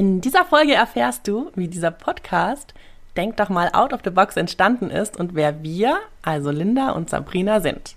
In dieser Folge erfährst du, wie dieser Podcast Denk doch mal out of the box entstanden ist und wer wir, also Linda und Sabrina, sind.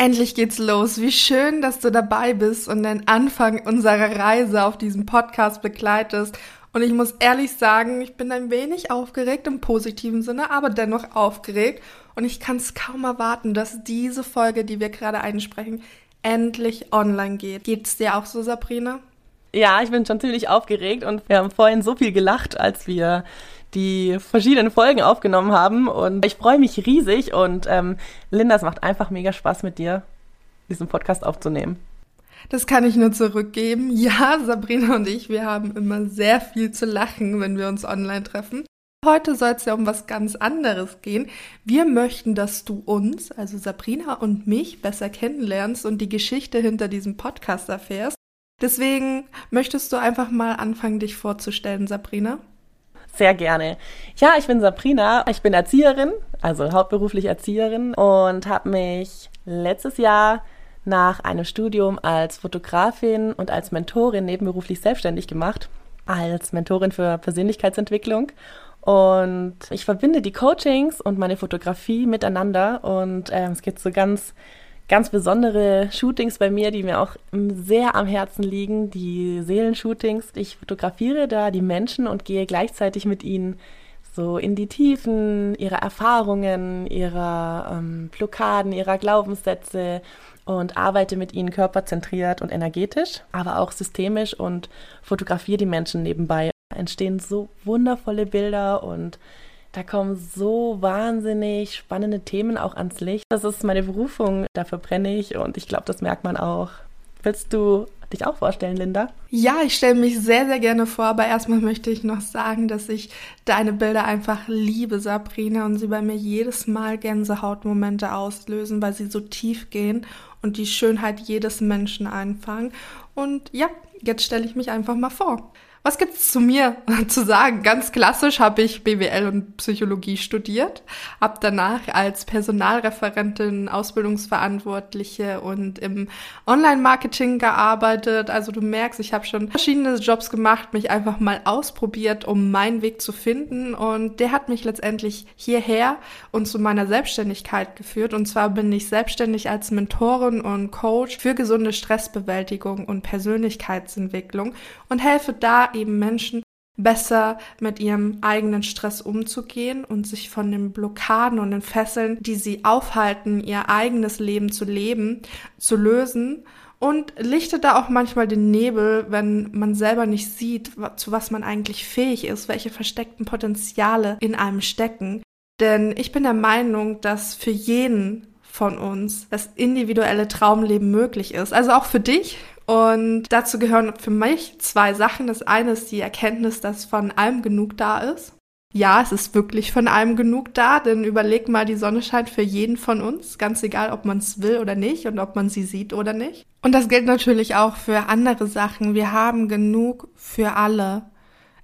Endlich geht's los. Wie schön, dass du dabei bist und den Anfang unserer Reise auf diesem Podcast begleitest. Und ich muss ehrlich sagen, ich bin ein wenig aufgeregt im positiven Sinne, aber dennoch aufgeregt. Und ich kann es kaum erwarten, dass diese Folge, die wir gerade einsprechen, endlich online geht. Geht's dir auch so, Sabrina? Ja, ich bin schon ziemlich aufgeregt und wir haben vorhin so viel gelacht, als wir die verschiedenen Folgen aufgenommen haben. Und ich freue mich riesig und ähm, Linda, es macht einfach mega Spaß mit dir, diesen Podcast aufzunehmen. Das kann ich nur zurückgeben. Ja, Sabrina und ich, wir haben immer sehr viel zu lachen, wenn wir uns online treffen. Heute soll es ja um was ganz anderes gehen. Wir möchten, dass du uns, also Sabrina und mich, besser kennenlernst und die Geschichte hinter diesem Podcast erfährst. Deswegen möchtest du einfach mal anfangen, dich vorzustellen, Sabrina? Sehr gerne. Ja, ich bin Sabrina. Ich bin Erzieherin, also hauptberuflich Erzieherin und habe mich letztes Jahr nach einem Studium als Fotografin und als Mentorin nebenberuflich selbstständig gemacht, als Mentorin für Persönlichkeitsentwicklung. Und ich verbinde die Coachings und meine Fotografie miteinander und äh, es geht so ganz ganz besondere Shootings bei mir, die mir auch sehr am Herzen liegen, die Seelenshootings. Ich fotografiere da die Menschen und gehe gleichzeitig mit ihnen so in die Tiefen ihrer Erfahrungen, ihrer ähm, Blockaden, ihrer Glaubenssätze und arbeite mit ihnen körperzentriert und energetisch, aber auch systemisch und fotografiere die Menschen nebenbei. Entstehen so wundervolle Bilder und da kommen so wahnsinnig spannende Themen auch ans Licht. Das ist meine Berufung, dafür brenne ich und ich glaube, das merkt man auch. Willst du dich auch vorstellen, Linda? Ja, ich stelle mich sehr, sehr gerne vor, aber erstmal möchte ich noch sagen, dass ich deine Bilder einfach liebe, Sabrina, und sie bei mir jedes Mal Gänsehautmomente auslösen, weil sie so tief gehen und die Schönheit jedes Menschen einfangen. Und ja, jetzt stelle ich mich einfach mal vor. Was gibt's zu mir zu sagen? Ganz klassisch habe ich BWL und Psychologie studiert, habe danach als Personalreferentin, Ausbildungsverantwortliche und im Online-Marketing gearbeitet. Also du merkst, ich habe schon verschiedene Jobs gemacht, mich einfach mal ausprobiert, um meinen Weg zu finden und der hat mich letztendlich hierher und zu meiner Selbstständigkeit geführt. Und zwar bin ich selbstständig als Mentorin und Coach für gesunde Stressbewältigung und Persönlichkeitsentwicklung und helfe da eben Menschen besser mit ihrem eigenen Stress umzugehen und sich von den Blockaden und den Fesseln, die sie aufhalten, ihr eigenes Leben zu leben, zu lösen und lichtet da auch manchmal den Nebel, wenn man selber nicht sieht, zu was man eigentlich fähig ist, welche versteckten Potenziale in einem stecken. Denn ich bin der Meinung, dass für jeden von uns das individuelle Traumleben möglich ist. Also auch für dich und dazu gehören für mich zwei Sachen. Das eine ist die Erkenntnis, dass von allem genug da ist. Ja, es ist wirklich von allem genug da, denn überleg mal, die Sonne scheint für jeden von uns, ganz egal, ob man es will oder nicht und ob man sie sieht oder nicht. Und das gilt natürlich auch für andere Sachen. Wir haben genug für alle.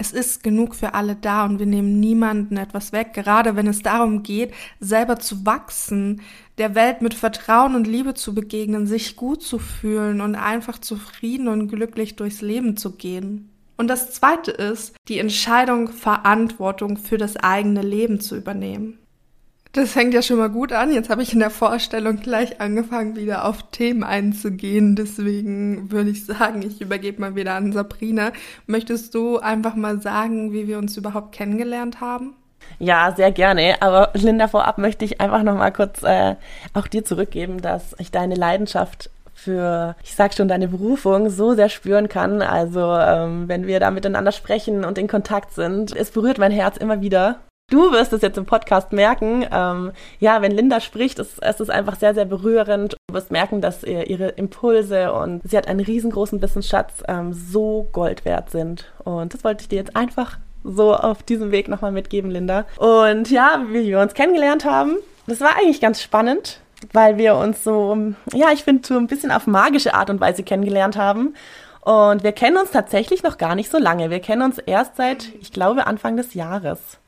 Es ist genug für alle da und wir nehmen niemanden etwas weg, gerade wenn es darum geht, selber zu wachsen, der Welt mit Vertrauen und Liebe zu begegnen, sich gut zu fühlen und einfach zufrieden und glücklich durchs Leben zu gehen. Und das Zweite ist, die Entscheidung, Verantwortung für das eigene Leben zu übernehmen. Das fängt ja schon mal gut an. Jetzt habe ich in der Vorstellung gleich angefangen, wieder auf Themen einzugehen. Deswegen würde ich sagen, ich übergebe mal wieder an Sabrina. Möchtest du einfach mal sagen, wie wir uns überhaupt kennengelernt haben? Ja, sehr gerne. Aber Linda, vorab möchte ich einfach noch mal kurz äh, auch dir zurückgeben, dass ich deine Leidenschaft für, ich sag schon, deine Berufung so sehr spüren kann. Also ähm, wenn wir da miteinander sprechen und in Kontakt sind, es berührt mein Herz immer wieder. Du wirst es jetzt im Podcast merken. Ähm, ja, wenn Linda spricht, ist, es ist einfach sehr, sehr berührend. Du wirst merken, dass ihr, ihre Impulse und sie hat einen riesengroßen Wissensschatz ähm, so Gold wert sind. Und das wollte ich dir jetzt einfach so auf diesem Weg nochmal mitgeben, Linda. Und ja, wie wir uns kennengelernt haben, das war eigentlich ganz spannend, weil wir uns so, ja, ich finde, so ein bisschen auf magische Art und Weise kennengelernt haben. Und wir kennen uns tatsächlich noch gar nicht so lange. Wir kennen uns erst seit, ich glaube, Anfang des Jahres.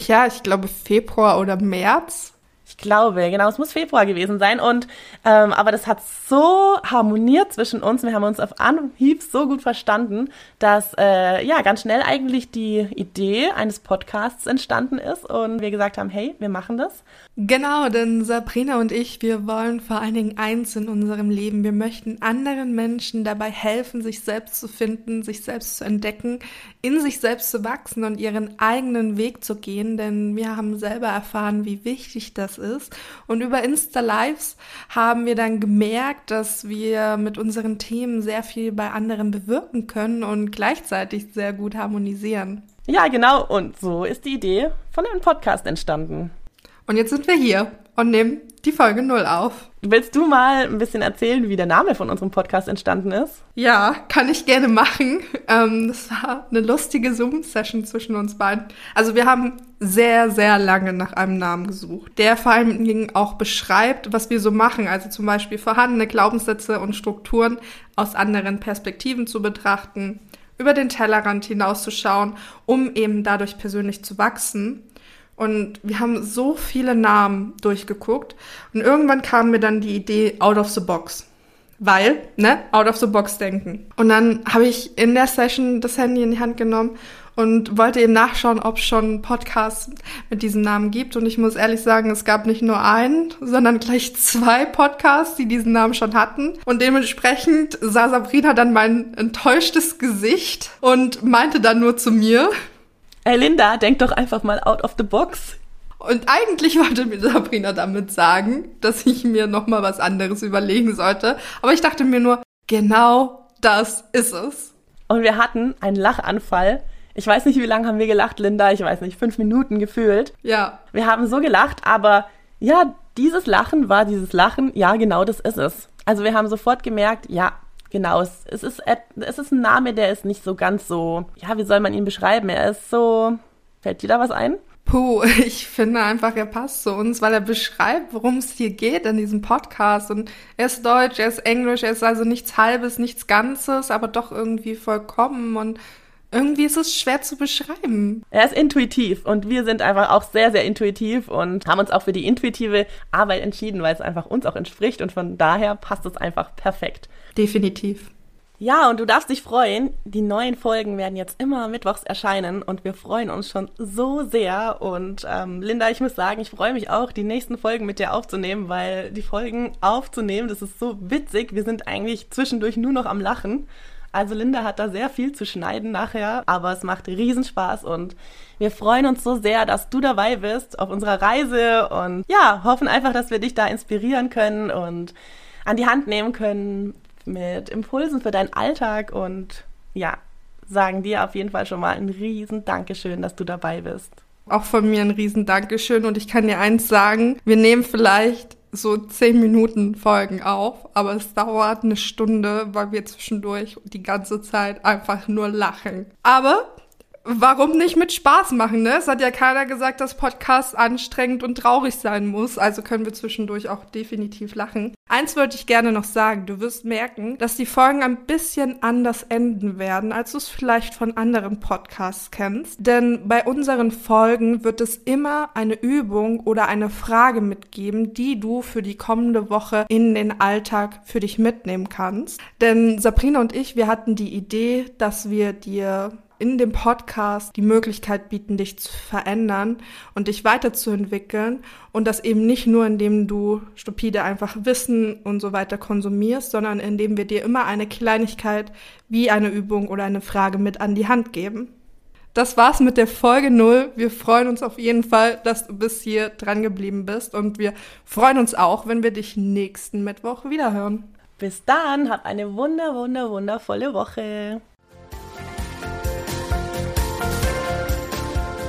Ja, ich glaube Februar oder März. Ich glaube, genau, es muss Februar gewesen sein. Und ähm, aber das hat so harmoniert zwischen uns. Wir haben uns auf Anhieb so gut verstanden, dass äh, ja ganz schnell eigentlich die Idee eines Podcasts entstanden ist und wir gesagt haben, hey, wir machen das. Genau, denn Sabrina und ich, wir wollen vor allen Dingen eins in unserem Leben. Wir möchten anderen Menschen dabei helfen, sich selbst zu finden, sich selbst zu entdecken, in sich selbst zu wachsen und ihren eigenen Weg zu gehen. Denn wir haben selber erfahren, wie wichtig das ist. Und über Insta Lives haben wir dann gemerkt, dass wir mit unseren Themen sehr viel bei anderen bewirken können und gleichzeitig sehr gut harmonisieren. Ja, genau. Und so ist die Idee von dem Podcast entstanden. Und jetzt sind wir hier und nehmen die Folge 0 auf. Willst du mal ein bisschen erzählen, wie der Name von unserem Podcast entstanden ist? Ja, kann ich gerne machen. Ähm, das war eine lustige Zoom-Session zwischen uns beiden. Also wir haben sehr, sehr lange nach einem Namen gesucht, der vor allen Dingen auch beschreibt, was wir so machen. Also zum Beispiel vorhandene Glaubenssätze und Strukturen aus anderen Perspektiven zu betrachten, über den Tellerrand hinauszuschauen, um eben dadurch persönlich zu wachsen. Und wir haben so viele Namen durchgeguckt. Und irgendwann kam mir dann die Idee out of the box. Weil, ne, out of the box denken. Und dann habe ich in der Session das Handy in die Hand genommen und wollte eben nachschauen, ob es schon Podcasts mit diesem Namen gibt. Und ich muss ehrlich sagen, es gab nicht nur einen, sondern gleich zwei Podcasts, die diesen Namen schon hatten. Und dementsprechend sah Sabrina dann mein enttäuschtes Gesicht und meinte dann nur zu mir, Hey Linda, denk doch einfach mal out of the box. Und eigentlich wollte mir Sabrina damit sagen, dass ich mir noch mal was anderes überlegen sollte. Aber ich dachte mir nur, genau das ist es. Und wir hatten einen Lachanfall. Ich weiß nicht, wie lange haben wir gelacht, Linda? Ich weiß nicht, fünf Minuten gefühlt. Ja. Wir haben so gelacht, aber ja, dieses Lachen war dieses Lachen. Ja, genau das ist es. Also wir haben sofort gemerkt, ja, Genau, es, es, ist, es ist ein Name, der ist nicht so ganz so, ja, wie soll man ihn beschreiben? Er ist so, fällt dir da was ein? Puh, ich finde einfach, er passt zu uns, weil er beschreibt, worum es hier geht in diesem Podcast. Und er ist deutsch, er ist englisch, er ist also nichts Halbes, nichts Ganzes, aber doch irgendwie vollkommen. Und irgendwie ist es schwer zu beschreiben. Er ist intuitiv und wir sind einfach auch sehr, sehr intuitiv und haben uns auch für die intuitive Arbeit entschieden, weil es einfach uns auch entspricht und von daher passt es einfach perfekt. Definitiv. Ja, und du darfst dich freuen. Die neuen Folgen werden jetzt immer mittwochs erscheinen und wir freuen uns schon so sehr. Und ähm, Linda, ich muss sagen, ich freue mich auch, die nächsten Folgen mit dir aufzunehmen, weil die Folgen aufzunehmen, das ist so witzig. Wir sind eigentlich zwischendurch nur noch am Lachen. Also Linda hat da sehr viel zu schneiden nachher, aber es macht Riesenspaß und wir freuen uns so sehr, dass du dabei bist auf unserer Reise und ja, hoffen einfach, dass wir dich da inspirieren können und an die Hand nehmen können mit Impulsen für deinen Alltag und ja, sagen dir auf jeden Fall schon mal ein riesen Dankeschön, dass du dabei bist. Auch von mir ein riesen Dankeschön und ich kann dir eins sagen, wir nehmen vielleicht so zehn Minuten Folgen auf, aber es dauert eine Stunde, weil wir zwischendurch die ganze Zeit einfach nur lachen. Aber warum nicht mit Spaß machen, ne? Es hat ja keiner gesagt, dass Podcast anstrengend und traurig sein muss, also können wir zwischendurch auch definitiv lachen. Eins wollte ich gerne noch sagen, du wirst merken, dass die Folgen ein bisschen anders enden werden, als du es vielleicht von anderen Podcasts kennst. Denn bei unseren Folgen wird es immer eine Übung oder eine Frage mitgeben, die du für die kommende Woche in den Alltag für dich mitnehmen kannst. Denn Sabrina und ich, wir hatten die Idee, dass wir dir in dem Podcast die Möglichkeit bieten, dich zu verändern und dich weiterzuentwickeln und das eben nicht nur, indem du stupide einfach Wissen und so weiter konsumierst, sondern indem wir dir immer eine Kleinigkeit wie eine Übung oder eine Frage mit an die Hand geben. Das war's mit der Folge 0. Wir freuen uns auf jeden Fall, dass du bis hier dran geblieben bist und wir freuen uns auch, wenn wir dich nächsten Mittwoch wiederhören. Bis dann, hab eine wunder, wunder, wundervolle Woche.